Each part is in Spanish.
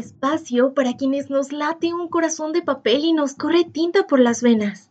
espacio para quienes nos late un corazón de papel y nos corre tinta por las venas.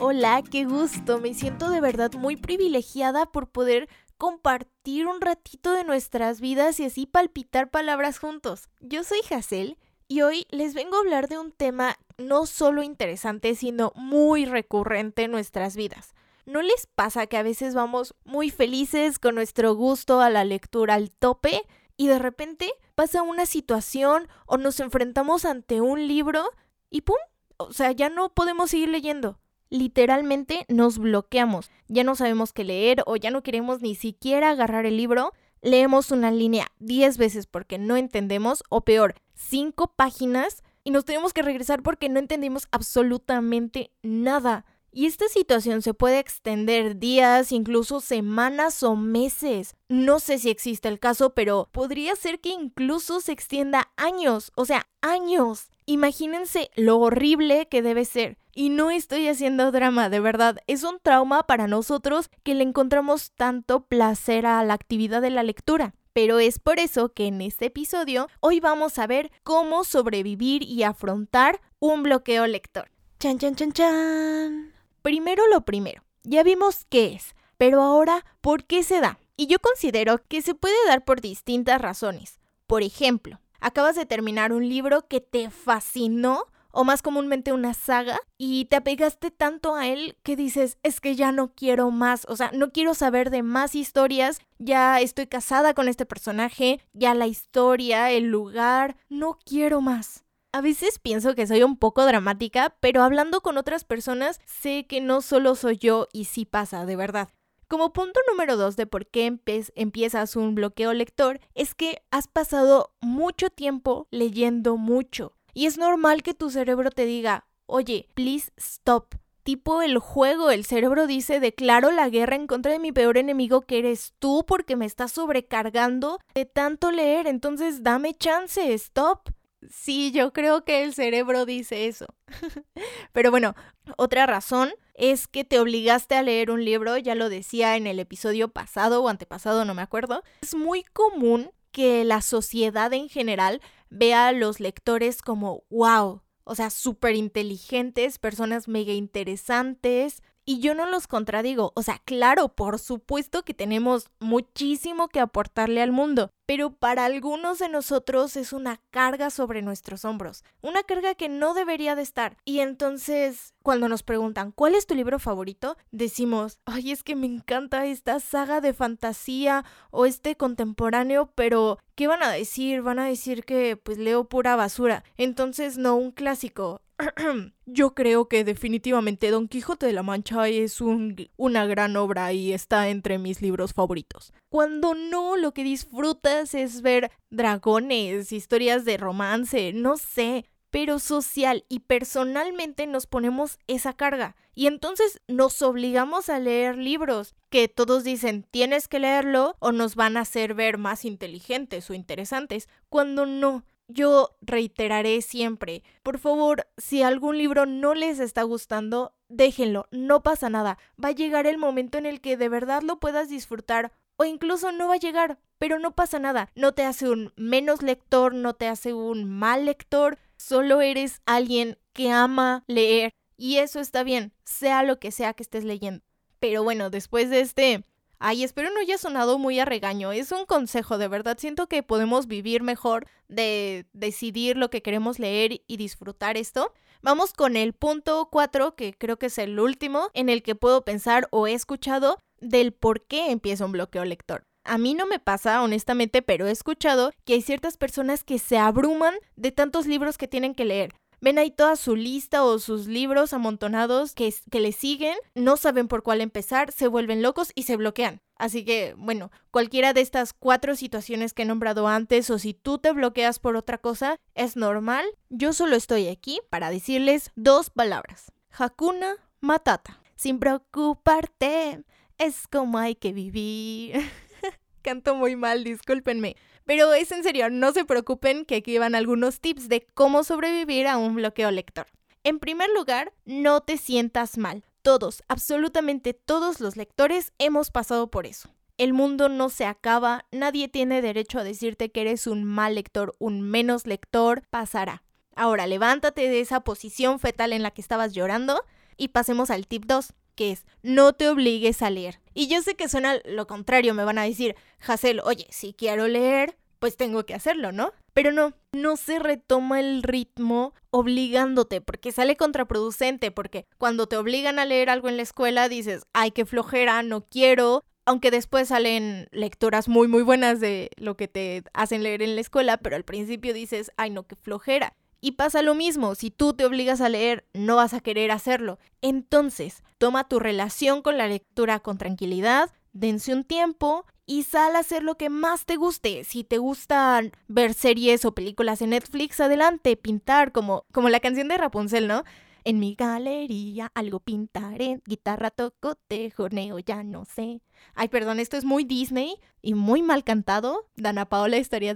Hola, qué gusto. Me siento de verdad muy privilegiada por poder compartir un ratito de nuestras vidas y así palpitar palabras juntos. Yo soy Hazel y hoy les vengo a hablar de un tema no solo interesante, sino muy recurrente en nuestras vidas. ¿No les pasa que a veces vamos muy felices con nuestro gusto a la lectura al tope y de repente pasa una situación o nos enfrentamos ante un libro y ¡pum! O sea, ya no podemos seguir leyendo. Literalmente nos bloqueamos, ya no sabemos qué leer o ya no queremos ni siquiera agarrar el libro, leemos una línea 10 veces porque no entendemos o peor, 5 páginas y nos tenemos que regresar porque no entendimos absolutamente nada. Y esta situación se puede extender días, incluso semanas o meses. No sé si existe el caso, pero podría ser que incluso se extienda años, o sea, años. Imagínense lo horrible que debe ser. Y no estoy haciendo drama, de verdad, es un trauma para nosotros que le encontramos tanto placer a la actividad de la lectura. Pero es por eso que en este episodio hoy vamos a ver cómo sobrevivir y afrontar un bloqueo lector. Chan, chan, chan, chan. Primero lo primero, ya vimos qué es, pero ahora, ¿por qué se da? Y yo considero que se puede dar por distintas razones. Por ejemplo, acabas de terminar un libro que te fascinó o más comúnmente una saga, y te apegaste tanto a él que dices, es que ya no quiero más, o sea, no quiero saber de más historias, ya estoy casada con este personaje, ya la historia, el lugar, no quiero más. A veces pienso que soy un poco dramática, pero hablando con otras personas sé que no solo soy yo y sí pasa, de verdad. Como punto número dos de por qué empiezas un bloqueo lector, es que has pasado mucho tiempo leyendo mucho. Y es normal que tu cerebro te diga, oye, please stop. Tipo el juego, el cerebro dice, declaro la guerra en contra de mi peor enemigo que eres tú porque me estás sobrecargando de tanto leer, entonces dame chance, stop. Sí, yo creo que el cerebro dice eso. Pero bueno, otra razón es que te obligaste a leer un libro, ya lo decía en el episodio pasado o antepasado, no me acuerdo. Es muy común que la sociedad en general vea a los lectores como wow, o sea, súper inteligentes, personas mega interesantes, y yo no los contradigo, o sea, claro, por supuesto que tenemos muchísimo que aportarle al mundo, pero para algunos de nosotros es una carga sobre nuestros hombros, una carga que no debería de estar. Y entonces, cuando nos preguntan, ¿cuál es tu libro favorito? Decimos, ay, es que me encanta esta saga de fantasía o este contemporáneo, pero ¿qué van a decir? Van a decir que pues leo pura basura. Entonces, no, un clásico. Yo creo que definitivamente Don Quijote de la Mancha es un, una gran obra y está entre mis libros favoritos. Cuando no, lo que disfrutas es ver dragones, historias de romance, no sé, pero social y personalmente nos ponemos esa carga. Y entonces nos obligamos a leer libros que todos dicen tienes que leerlo o nos van a hacer ver más inteligentes o interesantes, cuando no. Yo reiteraré siempre, por favor, si algún libro no les está gustando, déjenlo, no pasa nada. Va a llegar el momento en el que de verdad lo puedas disfrutar o incluso no va a llegar, pero no pasa nada. No te hace un menos lector, no te hace un mal lector, solo eres alguien que ama leer y eso está bien, sea lo que sea que estés leyendo. Pero bueno, después de este Ay, espero no haya sonado muy a regaño. Es un consejo, de verdad. Siento que podemos vivir mejor de decidir lo que queremos leer y disfrutar esto. Vamos con el punto 4, que creo que es el último, en el que puedo pensar o he escuchado del por qué empieza un bloqueo lector. A mí no me pasa, honestamente, pero he escuchado que hay ciertas personas que se abruman de tantos libros que tienen que leer. Ven ahí toda su lista o sus libros amontonados que, que le siguen, no saben por cuál empezar, se vuelven locos y se bloquean. Así que, bueno, cualquiera de estas cuatro situaciones que he nombrado antes o si tú te bloqueas por otra cosa, es normal. Yo solo estoy aquí para decirles dos palabras. Hakuna Matata. Sin preocuparte, es como hay que vivir. Canto muy mal, discúlpenme. Pero es en serio, no se preocupen que aquí van algunos tips de cómo sobrevivir a un bloqueo lector. En primer lugar, no te sientas mal. Todos, absolutamente todos los lectores hemos pasado por eso. el mundo no se acaba, nadie tiene derecho a decirte que eres un mal lector, un menos lector, pasará. Ahora levántate de esa posición fetal en la que estabas llorando y pasemos al tip 2, que es no te obligues a leer. Y yo sé que suena lo contrario, me van a decir, Hazel, oye, si quiero leer, pues tengo que hacerlo, ¿no? Pero no, no se retoma el ritmo obligándote, porque sale contraproducente, porque cuando te obligan a leer algo en la escuela dices, ay, qué flojera, no quiero, aunque después salen lecturas muy muy buenas de lo que te hacen leer en la escuela, pero al principio dices, ay no, qué flojera. Y pasa lo mismo, si tú te obligas a leer, no vas a querer hacerlo. Entonces, toma tu relación con la lectura con tranquilidad, dense un tiempo y sal a hacer lo que más te guste. Si te gustan ver series o películas en Netflix, adelante, pintar, como, como la canción de Rapunzel, ¿no? En mi galería algo pintaré, guitarra toco, te jorneo, ya no sé. Ay, perdón, esto es muy Disney y muy mal cantado. Dana Paola estaría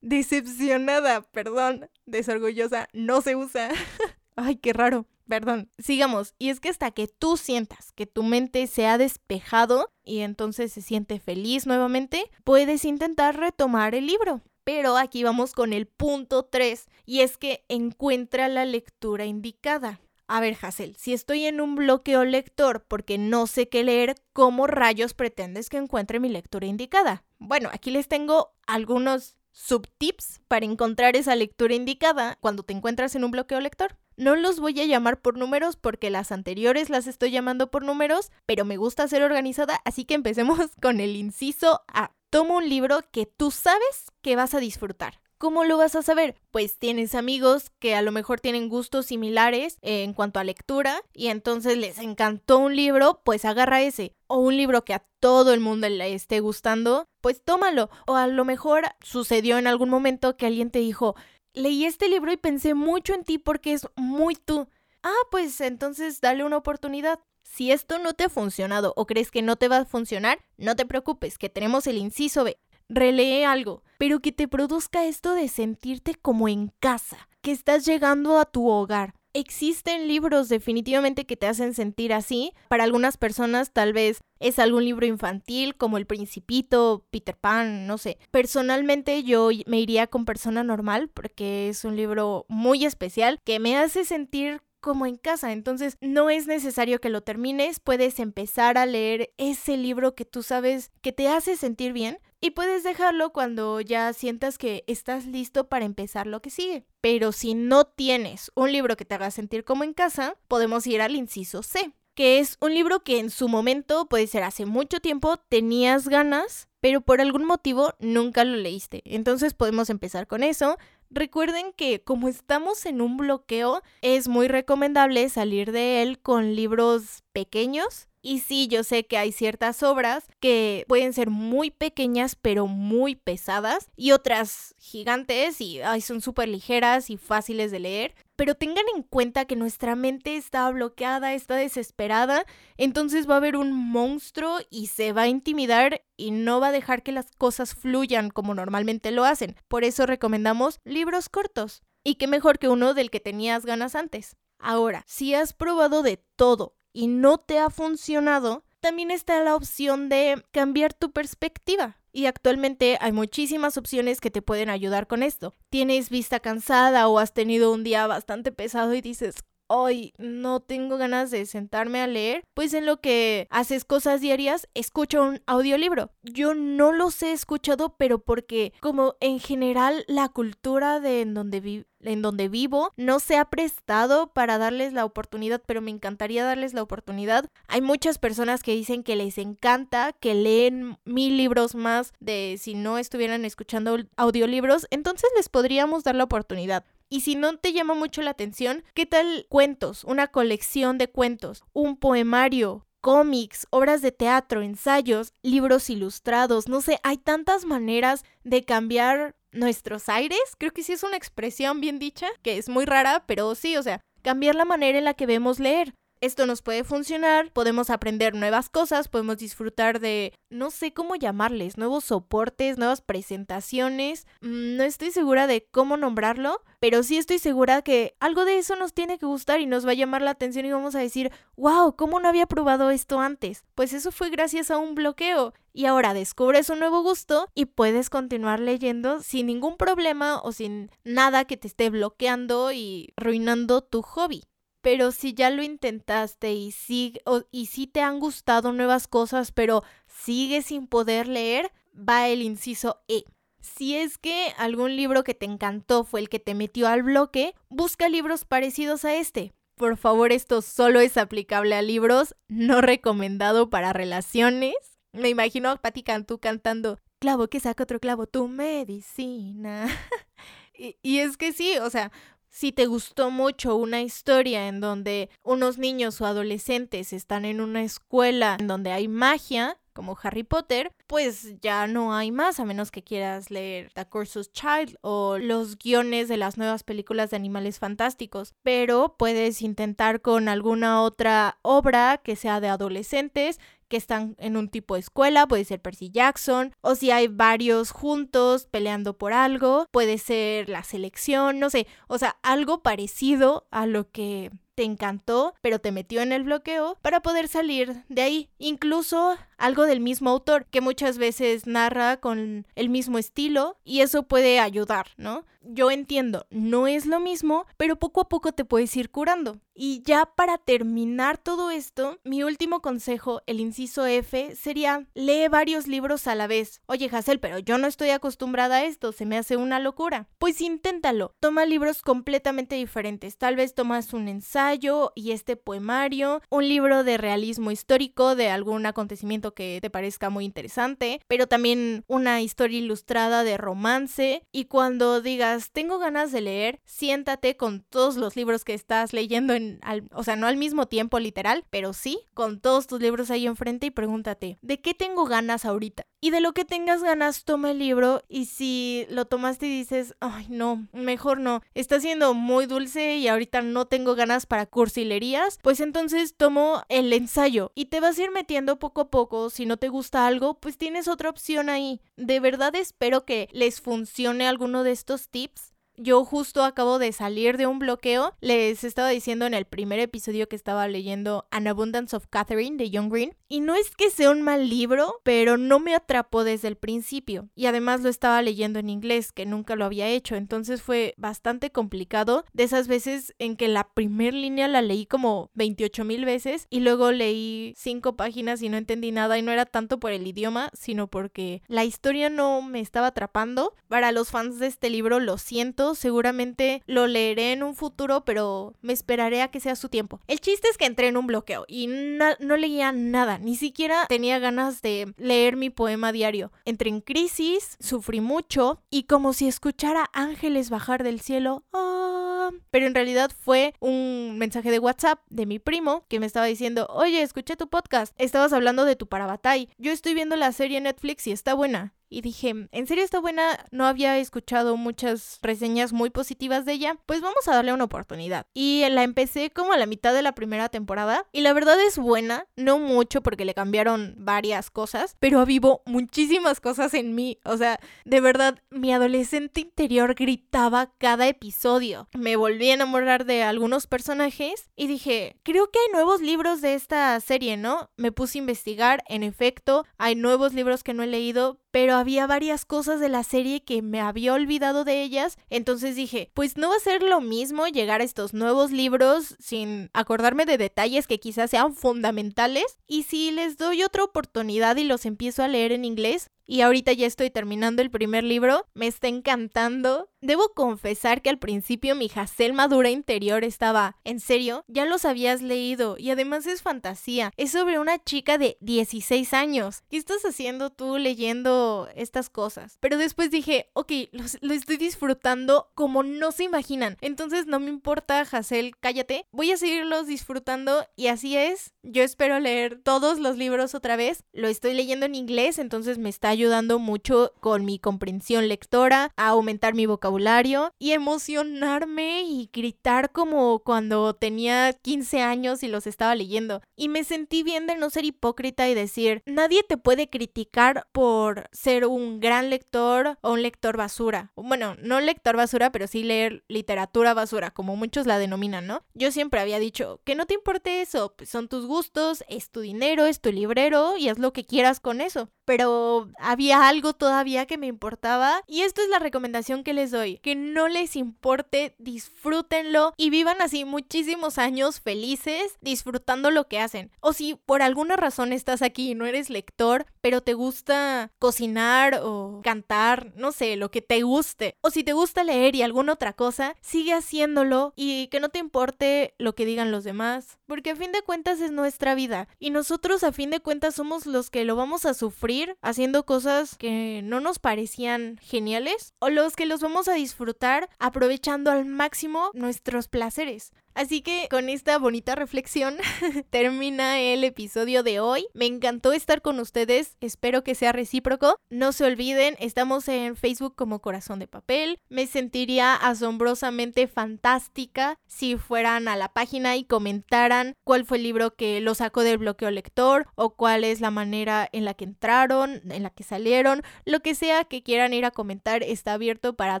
decepcionada, perdón, desorgullosa, no se usa. Ay, qué raro. Perdón, sigamos. Y es que hasta que tú sientas que tu mente se ha despejado y entonces se siente feliz nuevamente, puedes intentar retomar el libro. Pero aquí vamos con el punto 3 y es que encuentra la lectura indicada. A ver, Hazel, si estoy en un bloqueo lector porque no sé qué leer, ¿cómo rayos pretendes que encuentre mi lectura indicada? Bueno, aquí les tengo algunos subtips para encontrar esa lectura indicada cuando te encuentras en un bloqueo lector. No los voy a llamar por números porque las anteriores las estoy llamando por números, pero me gusta ser organizada, así que empecemos con el inciso A. Toma un libro que tú sabes que vas a disfrutar. ¿Cómo lo vas a saber? Pues tienes amigos que a lo mejor tienen gustos similares en cuanto a lectura y entonces les encantó un libro, pues agarra ese. O un libro que a todo el mundo le esté gustando, pues tómalo. O a lo mejor sucedió en algún momento que alguien te dijo, leí este libro y pensé mucho en ti porque es muy tú. Ah, pues entonces dale una oportunidad. Si esto no te ha funcionado o crees que no te va a funcionar, no te preocupes, que tenemos el inciso B relee algo, pero que te produzca esto de sentirte como en casa, que estás llegando a tu hogar. Existen libros definitivamente que te hacen sentir así. Para algunas personas tal vez es algún libro infantil como El Principito, Peter Pan, no sé. Personalmente yo me iría con Persona Normal porque es un libro muy especial que me hace sentir como en casa. Entonces no es necesario que lo termines, puedes empezar a leer ese libro que tú sabes que te hace sentir bien y puedes dejarlo cuando ya sientas que estás listo para empezar lo que sigue. Pero si no tienes un libro que te haga sentir como en casa, podemos ir al inciso C, que es un libro que en su momento, puede ser hace mucho tiempo, tenías ganas, pero por algún motivo nunca lo leíste. Entonces podemos empezar con eso. Recuerden que como estamos en un bloqueo, es muy recomendable salir de él con libros pequeños y sí, yo sé que hay ciertas obras que pueden ser muy pequeñas pero muy pesadas y otras gigantes y son súper ligeras y fáciles de leer. Pero tengan en cuenta que nuestra mente está bloqueada, está desesperada, entonces va a haber un monstruo y se va a intimidar y no va a dejar que las cosas fluyan como normalmente lo hacen. Por eso recomendamos libros cortos. Y qué mejor que uno del que tenías ganas antes. Ahora, si has probado de todo y no te ha funcionado, también está la opción de cambiar tu perspectiva. Y actualmente hay muchísimas opciones que te pueden ayudar con esto. Tienes vista cansada o has tenido un día bastante pesado y dices, hoy no tengo ganas de sentarme a leer, pues en lo que haces cosas diarias, escucha un audiolibro. Yo no los he escuchado, pero porque como en general la cultura de en donde en donde vivo no se ha prestado para darles la oportunidad, pero me encantaría darles la oportunidad. Hay muchas personas que dicen que les encanta, que leen mil libros más de si no estuvieran escuchando audiolibros, entonces les podríamos dar la oportunidad. Y si no te llama mucho la atención, ¿qué tal cuentos? Una colección de cuentos, un poemario, cómics, obras de teatro, ensayos, libros ilustrados, no sé, hay tantas maneras de cambiar nuestros aires. Creo que sí es una expresión bien dicha, que es muy rara, pero sí, o sea, cambiar la manera en la que vemos leer. Esto nos puede funcionar, podemos aprender nuevas cosas, podemos disfrutar de, no sé cómo llamarles, nuevos soportes, nuevas presentaciones. Mm, no estoy segura de cómo nombrarlo, pero sí estoy segura que algo de eso nos tiene que gustar y nos va a llamar la atención y vamos a decir, wow, ¿cómo no había probado esto antes? Pues eso fue gracias a un bloqueo. Y ahora descubres un nuevo gusto y puedes continuar leyendo sin ningún problema o sin nada que te esté bloqueando y arruinando tu hobby. Pero si ya lo intentaste y sí, y sí te han gustado nuevas cosas, pero sigues sin poder leer, va el inciso E. Si es que algún libro que te encantó fue el que te metió al bloque, busca libros parecidos a este. Por favor, esto solo es aplicable a libros, no recomendado para relaciones. Me imagino a Patti Cantú cantando Clavo que saca otro clavo, tu medicina. y, y es que sí, o sea, si te gustó mucho una historia en donde unos niños o adolescentes están en una escuela en donde hay magia, como Harry Potter, pues ya no hay más, a menos que quieras leer The Cursus Child o los guiones de las nuevas películas de animales fantásticos. Pero puedes intentar con alguna otra obra que sea de adolescentes que están en un tipo de escuela, puede ser Percy Jackson, o si hay varios juntos peleando por algo, puede ser la selección, no sé, o sea, algo parecido a lo que te encantó, pero te metió en el bloqueo para poder salir de ahí. Incluso algo del mismo autor, que muchas veces narra con el mismo estilo y eso puede ayudar, ¿no? Yo entiendo, no es lo mismo, pero poco a poco te puedes ir curando. Y ya para terminar todo esto, mi último consejo, el inciso F, sería lee varios libros a la vez. Oye, Hazel, pero yo no estoy acostumbrada a esto, se me hace una locura. Pues inténtalo, toma libros completamente diferentes. Tal vez tomas un ensayo y este poemario, un libro de realismo histórico de algún acontecimiento que te parezca muy interesante, pero también una historia ilustrada de romance. Y cuando digas, tengo ganas de leer, siéntate con todos los libros que estás leyendo en o sea, no al mismo tiempo literal, pero sí, con todos tus libros ahí enfrente y pregúntate, ¿de qué tengo ganas ahorita? Y de lo que tengas ganas, toma el libro y si lo tomaste y dices, ay no, mejor no, está siendo muy dulce y ahorita no tengo ganas para cursilerías, pues entonces tomo el ensayo y te vas a ir metiendo poco a poco, si no te gusta algo, pues tienes otra opción ahí. De verdad espero que les funcione alguno de estos tips yo justo acabo de salir de un bloqueo. Les estaba diciendo en el primer episodio que estaba leyendo An Abundance of Catherine de John Green. Y no es que sea un mal libro, pero no me atrapó desde el principio. Y además lo estaba leyendo en inglés, que nunca lo había hecho. Entonces fue bastante complicado. De esas veces en que la primera línea la leí como 28 mil veces y luego leí cinco páginas y no entendí nada. Y no era tanto por el idioma, sino porque la historia no me estaba atrapando. Para los fans de este libro, lo siento seguramente lo leeré en un futuro, pero me esperaré a que sea su tiempo. El chiste es que entré en un bloqueo y no leía nada, ni siquiera tenía ganas de leer mi poema diario. Entré en crisis, sufrí mucho y como si escuchara ángeles bajar del cielo, ¡ah! pero en realidad fue un mensaje de WhatsApp de mi primo que me estaba diciendo, oye, escuché tu podcast, estabas hablando de tu Parabatay, yo estoy viendo la serie Netflix y está buena y dije, ¿en serio está buena? No había escuchado muchas reseñas muy positivas de ella, pues vamos a darle una oportunidad. Y la empecé como a la mitad de la primera temporada y la verdad es buena, no mucho porque le cambiaron varias cosas, pero avivó muchísimas cosas en mí. O sea, de verdad, mi adolescente interior gritaba cada episodio. Me volví a enamorar de algunos personajes y dije, creo que hay nuevos libros de esta serie, ¿no? Me puse a investigar, en efecto, hay nuevos libros que no he leído, pero había varias cosas de la serie que me había olvidado de ellas, entonces dije, pues no va a ser lo mismo llegar a estos nuevos libros sin acordarme de detalles que quizás sean fundamentales, y si les doy otra oportunidad y los empiezo a leer en inglés, y ahorita ya estoy terminando el primer libro, me está encantando. Debo confesar que al principio mi Hazel madura interior estaba, ¿en serio? Ya los habías leído y además es fantasía. Es sobre una chica de 16 años. ¿Qué estás haciendo tú leyendo estas cosas? Pero después dije, ok, lo estoy disfrutando como no se imaginan. Entonces no me importa, Hazel, cállate. Voy a seguirlos disfrutando y así es. Yo espero leer todos los libros otra vez. Lo estoy leyendo en inglés, entonces me está ayudando mucho con mi comprensión lectora, a aumentar mi vocabulario vocabulario y emocionarme y gritar como cuando tenía 15 años y los estaba leyendo. Y me sentí bien de no ser hipócrita y decir, nadie te puede criticar por ser un gran lector o un lector basura. Bueno, no lector basura, pero sí leer literatura basura, como muchos la denominan, ¿no? Yo siempre había dicho, que no te importe eso, pues son tus gustos, es tu dinero, es tu librero y haz lo que quieras con eso. Pero había algo todavía que me importaba y esto es la recomendación que les doy, que no les importe, disfrútenlo y vivan así muchísimos años felices disfrutando lo que hacen. O si por alguna razón estás aquí y no eres lector, pero te gusta cocinar o cantar, no sé, lo que te guste. O si te gusta leer y alguna otra cosa, sigue haciéndolo y que no te importe lo que digan los demás, porque a fin de cuentas es nuestra vida y nosotros a fin de cuentas somos los que lo vamos a sufrir haciendo cosas que no nos parecían geniales o los que los a disfrutar aprovechando al máximo nuestros placeres. Así que con esta bonita reflexión termina el episodio de hoy. Me encantó estar con ustedes, espero que sea recíproco. No se olviden, estamos en Facebook como Corazón de Papel. Me sentiría asombrosamente fantástica si fueran a la página y comentaran cuál fue el libro que lo sacó del bloqueo lector o cuál es la manera en la que entraron, en la que salieron, lo que sea que quieran ir a comentar está abierto para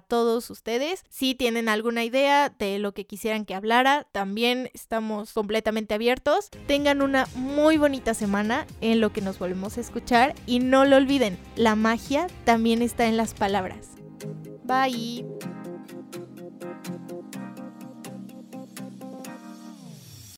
todos ustedes. Si tienen alguna idea de lo que quisieran que hablara, también estamos completamente abiertos. Tengan una muy bonita semana en lo que nos volvemos a escuchar y no lo olviden, la magia también está en las palabras. Bye.